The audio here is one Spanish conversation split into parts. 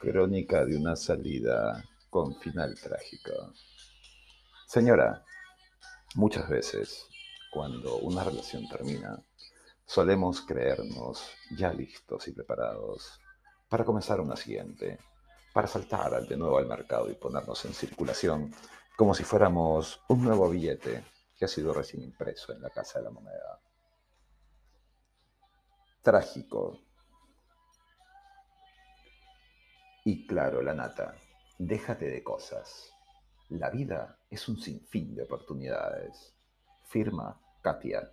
crónica de una salida con final trágico. Señora, muchas veces cuando una relación termina, solemos creernos ya listos y preparados para comenzar una siguiente, para saltar de nuevo al mercado y ponernos en circulación como si fuéramos un nuevo billete que ha sido recién impreso en la Casa de la Moneda. Trágico. Y claro, la nata, déjate de cosas. La vida es un sinfín de oportunidades. Firma Katia.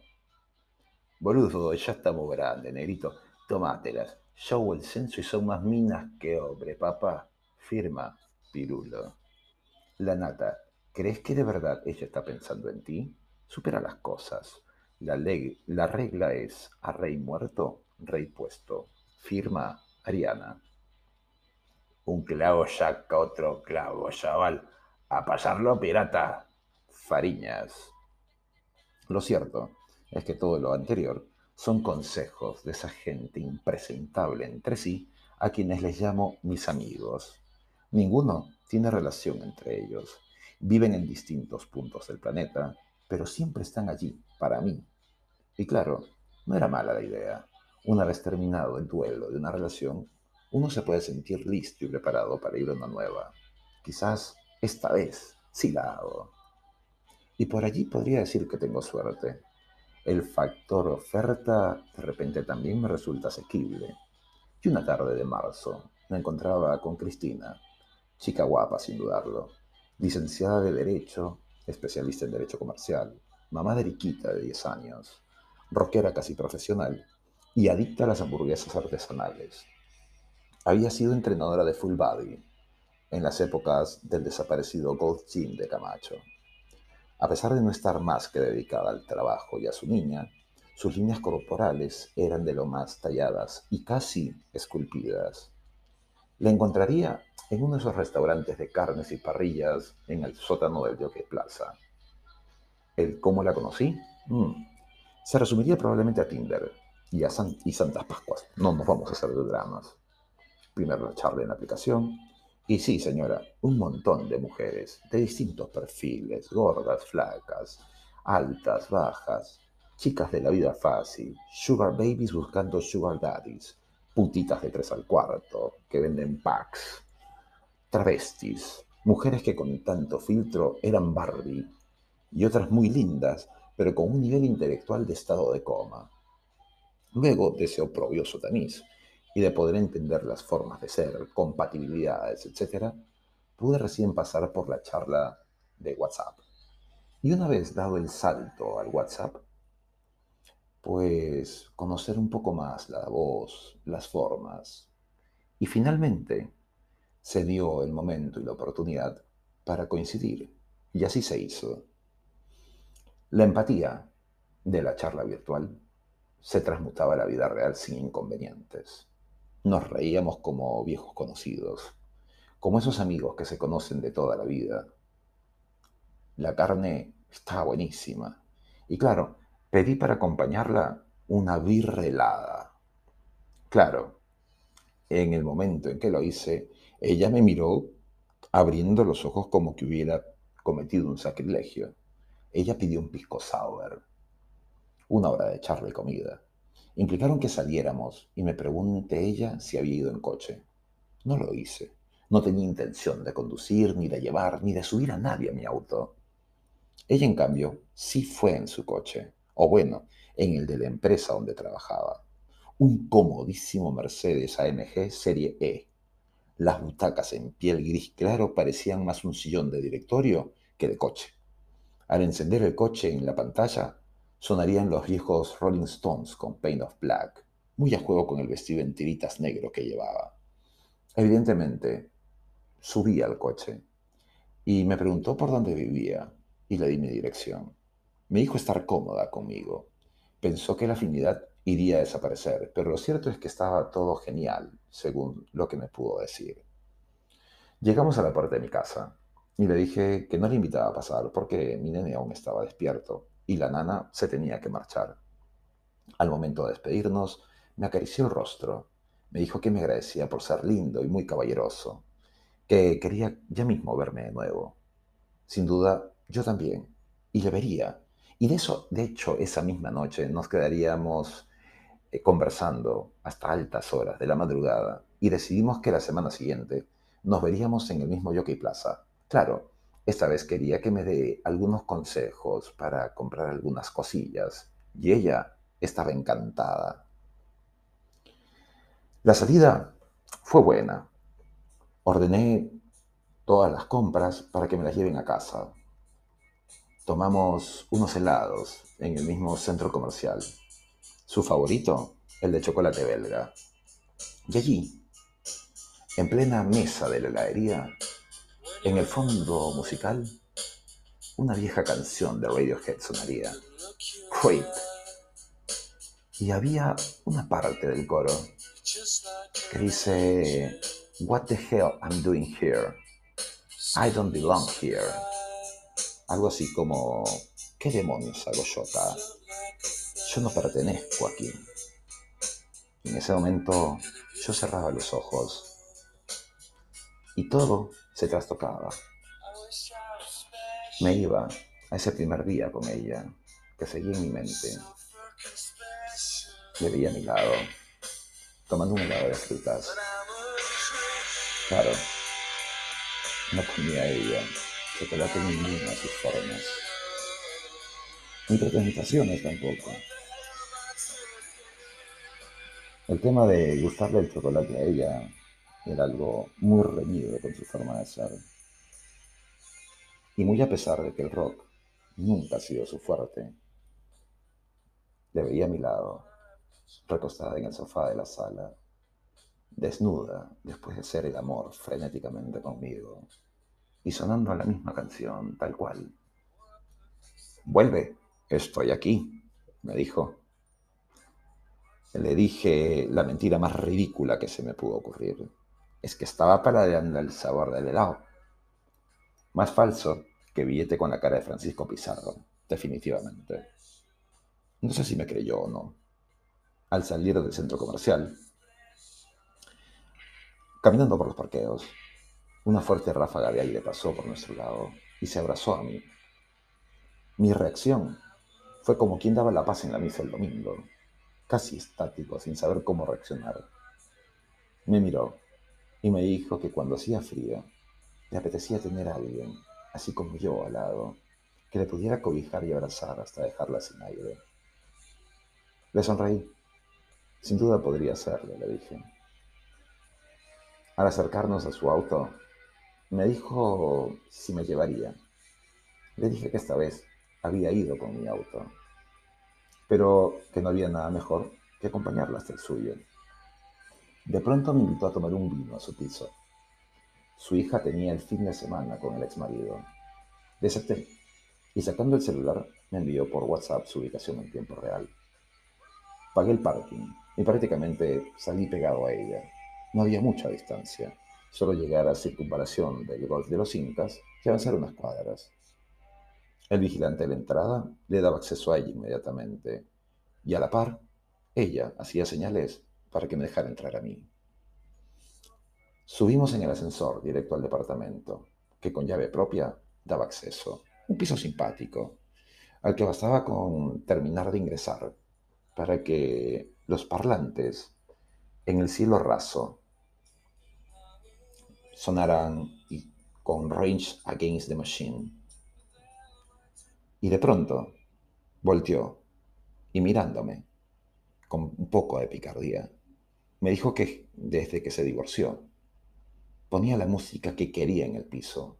Boludo, ya estamos grandes, negrito. Tomátelas. Yo el censo y son más minas que hombre, papá. Firma Pirulo. La nata, ¿crees que de verdad ella está pensando en ti? Supera las cosas. La, la regla es a rey muerto, rey puesto. Firma Ariana. Un clavo saca otro clavo, chaval. A pasarlo, pirata. Fariñas. Lo cierto es que todo lo anterior son consejos de esa gente impresentable entre sí a quienes les llamo mis amigos. Ninguno tiene relación entre ellos. Viven en distintos puntos del planeta, pero siempre están allí, para mí. Y claro, no era mala la idea. Una vez terminado el duelo de una relación, uno se puede sentir listo y preparado para ir a una nueva. Quizás esta vez sí la hago. Y por allí podría decir que tengo suerte. El factor oferta de repente también me resulta asequible. Y una tarde de marzo me encontraba con Cristina, chica guapa sin dudarlo, licenciada de Derecho, especialista en Derecho Comercial, mamá de Riquita de 10 años, rockera casi profesional y adicta a las hamburguesas artesanales. Había sido entrenadora de full body en las épocas del desaparecido Gold Gym de Camacho. A pesar de no estar más que dedicada al trabajo y a su niña, sus líneas corporales eran de lo más talladas y casi esculpidas. La encontraría en uno de esos restaurantes de carnes y parrillas en el sótano del Jockey Plaza. ¿El cómo la conocí? Mm. Se resumiría probablemente a Tinder y a y Santas Pascuas. No nos vamos a hacer de dramas. Primero la charla en aplicación, y sí, señora, un montón de mujeres de distintos perfiles, gordas, flacas, altas, bajas, chicas de la vida fácil, sugar babies buscando sugar daddies, putitas de tres al cuarto, que venden packs, travestis, mujeres que con tanto filtro eran Barbie, y otras muy lindas, pero con un nivel intelectual de estado de coma. Luego de ese oprobioso tamiz, y de poder entender las formas de ser, compatibilidades, etc., pude recién pasar por la charla de WhatsApp. Y una vez dado el salto al WhatsApp, pues conocer un poco más la voz, las formas. Y finalmente se dio el momento y la oportunidad para coincidir. Y así se hizo. La empatía de la charla virtual se transmutaba a la vida real sin inconvenientes. Nos reíamos como viejos conocidos, como esos amigos que se conocen de toda la vida. La carne estaba buenísima. Y claro, pedí para acompañarla una birra helada. Claro, en el momento en que lo hice, ella me miró abriendo los ojos como que hubiera cometido un sacrilegio. Ella pidió un pisco sour, una hora de charla y comida. Implicaron que saliéramos y me pregunté ella si había ido en coche. No lo hice. No tenía intención de conducir, ni de llevar, ni de subir a nadie a mi auto. Ella, en cambio, sí fue en su coche, o bueno, en el de la empresa donde trabajaba. Un comodísimo Mercedes AMG Serie E. Las butacas en piel gris claro parecían más un sillón de directorio que de coche. Al encender el coche en la pantalla, sonarían los viejos Rolling Stones con Pain of Black, muy a juego con el vestido en tiritas negro que llevaba. Evidentemente, subí al coche y me preguntó por dónde vivía y le di mi dirección. Me dijo estar cómoda conmigo. Pensó que la afinidad iría a desaparecer, pero lo cierto es que estaba todo genial, según lo que me pudo decir. Llegamos a la puerta de mi casa y le dije que no le invitaba a pasar porque mi nene aún estaba despierto y la nana se tenía que marchar. Al momento de despedirnos, me acarició el rostro, Me dijo que me agradecía por ser lindo y muy caballeroso, que quería ya mismo verme de nuevo. Sin duda, yo también, y le vería. Y de eso, de hecho, esa misma noche nos quedaríamos eh, conversando hasta altas horas de la madrugada y decidimos que la semana siguiente nos veríamos en el mismo Jockey Plaza. Claro, esta vez quería que me dé algunos consejos para comprar algunas cosillas y ella estaba encantada. La salida fue buena. Ordené todas las compras para que me las lleven a casa. Tomamos unos helados en el mismo centro comercial. Su favorito, el de chocolate belga. Y allí, en plena mesa de la heladería, en el fondo musical, una vieja canción de Radiohead sonaría. Wait. Y había una parte del coro que dice, What the hell I'm doing here? I don't belong here. Algo así como, ¿qué demonios hago yo acá? Yo no pertenezco aquí. en ese momento yo cerraba los ojos y todo se trastocaba. Me iba a ese primer día con ella, que seguía en mi mente. Le veía a mi lado, tomando un helado de frutas. Claro, no comía ella chocolate ninguna a sus formas. Ni presentaciones tampoco. El tema de gustarle el chocolate a ella era algo muy reñido con su forma de ser. Y muy a pesar de que el rock nunca ha sido su fuerte, le veía a mi lado, recostada en el sofá de la sala, desnuda después de hacer el amor frenéticamente conmigo, y sonando la misma canción, tal cual. Vuelve, estoy aquí, me dijo. Le dije la mentira más ridícula que se me pudo ocurrir es que estaba paladeando el sabor del helado. Más falso que billete con la cara de Francisco Pizarro, definitivamente. No sé si me creyó o no. Al salir del centro comercial, caminando por los parqueos, una fuerte ráfaga de aire pasó por nuestro lado y se abrazó a mí. Mi reacción fue como quien daba la paz en la misa el domingo, casi estático, sin saber cómo reaccionar. Me miró y me dijo que cuando hacía frío le apetecía tener a alguien, así como yo al lado, que le pudiera cobijar y abrazar hasta dejarla sin aire. Le sonreí. Sin duda podría hacerlo, le dije. Al acercarnos a su auto, me dijo si me llevaría. Le dije que esta vez había ido con mi auto, pero que no había nada mejor que acompañarla hasta el suyo. De pronto me invitó a tomar un vino a su piso. Su hija tenía el fin de semana con el ex marido. Desaté y sacando el celular me envió por WhatsApp su ubicación en tiempo real. Pagué el parking y prácticamente salí pegado a ella. No había mucha distancia, solo llegar a la circunvalación del Golf de los Incas y avanzar unas cuadras. El vigilante de la entrada le daba acceso a ella inmediatamente y a la par, ella hacía señales para que me dejara entrar a mí. Subimos en el ascensor directo al departamento, que con llave propia daba acceso. Un piso simpático, al que bastaba con terminar de ingresar, para que los parlantes en el cielo raso sonaran con Range Against the Machine. Y de pronto volteó y mirándome, con un poco de picardía, me dijo que desde que se divorció, ponía la música que quería en el piso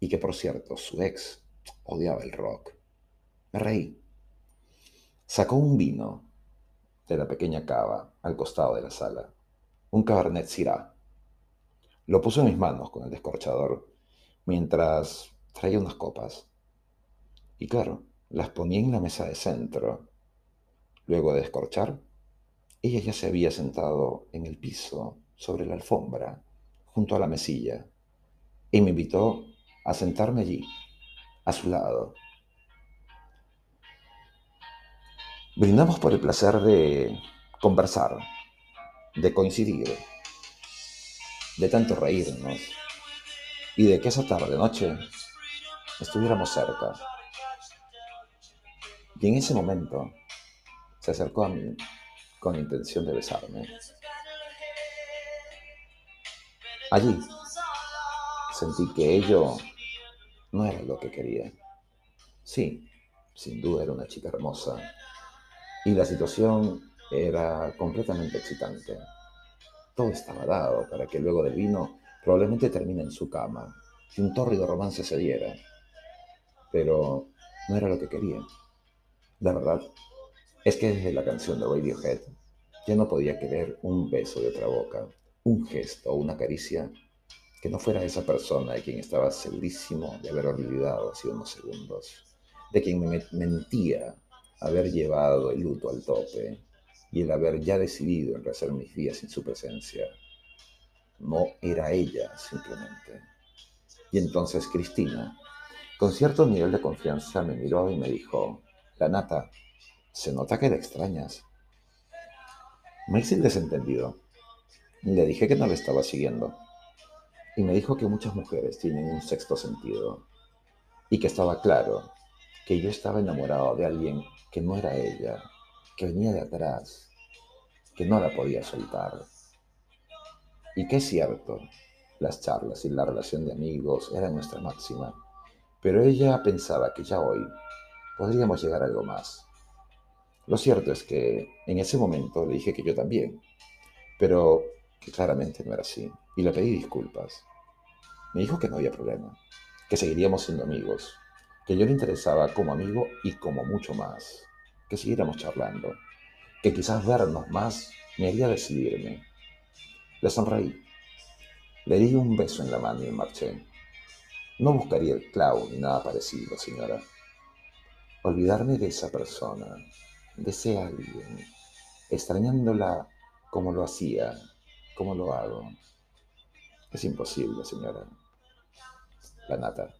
y que por cierto su ex odiaba el rock. Me reí. Sacó un vino de la pequeña cava al costado de la sala, un Cabernet Syrah. Lo puso en mis manos con el descorchador mientras traía unas copas. Y claro, las ponía en la mesa de centro. Luego de descorchar, ella ya se había sentado en el piso, sobre la alfombra, junto a la mesilla, y me invitó a sentarme allí, a su lado. Brindamos por el placer de conversar, de coincidir, de tanto reírnos y de que esa tarde-noche estuviéramos cerca. Y en ese momento se acercó a mí con intención de besarme. Allí sentí que ello no era lo que quería. Sí, sin duda era una chica hermosa y la situación era completamente excitante. Todo estaba dado para que luego del vino probablemente termine en su cama y un tórrido romance se diera. Pero no era lo que quería. La verdad es que desde la canción de Radiohead ya no podía querer un beso de otra boca, un gesto o una caricia que no fuera esa persona de quien estaba segurísimo de haber olvidado hace unos segundos, de quien me mentía haber llevado el luto al tope y el haber ya decidido en rehacer mis días sin su presencia. No era ella simplemente. Y entonces Cristina, con cierto nivel de confianza, me miró y me dijo, la nata, se nota que le extrañas. Me hice el desentendido. Le dije que no le estaba siguiendo y me dijo que muchas mujeres tienen un sexto sentido y que estaba claro que yo estaba enamorado de alguien que no era ella, que venía de atrás, que no la podía soltar. Y que es cierto, las charlas y la relación de amigos eran nuestra máxima, pero ella pensaba que ya hoy podríamos llegar a algo más. Lo cierto es que en ese momento le dije que yo también, pero que claramente no era así, y le pedí disculpas. Me dijo que no había problema, que seguiríamos siendo amigos, que yo le interesaba como amigo y como mucho más, que siguiéramos charlando, que quizás vernos más me haría decidirme. Le sonreí, le di un beso en la mano y marché. No buscaría el clavo ni nada parecido, señora. Olvidarme de esa persona, de ese alguien, extrañándola como lo hacía ¿Cómo lo hago? Es imposible, señora. La nata.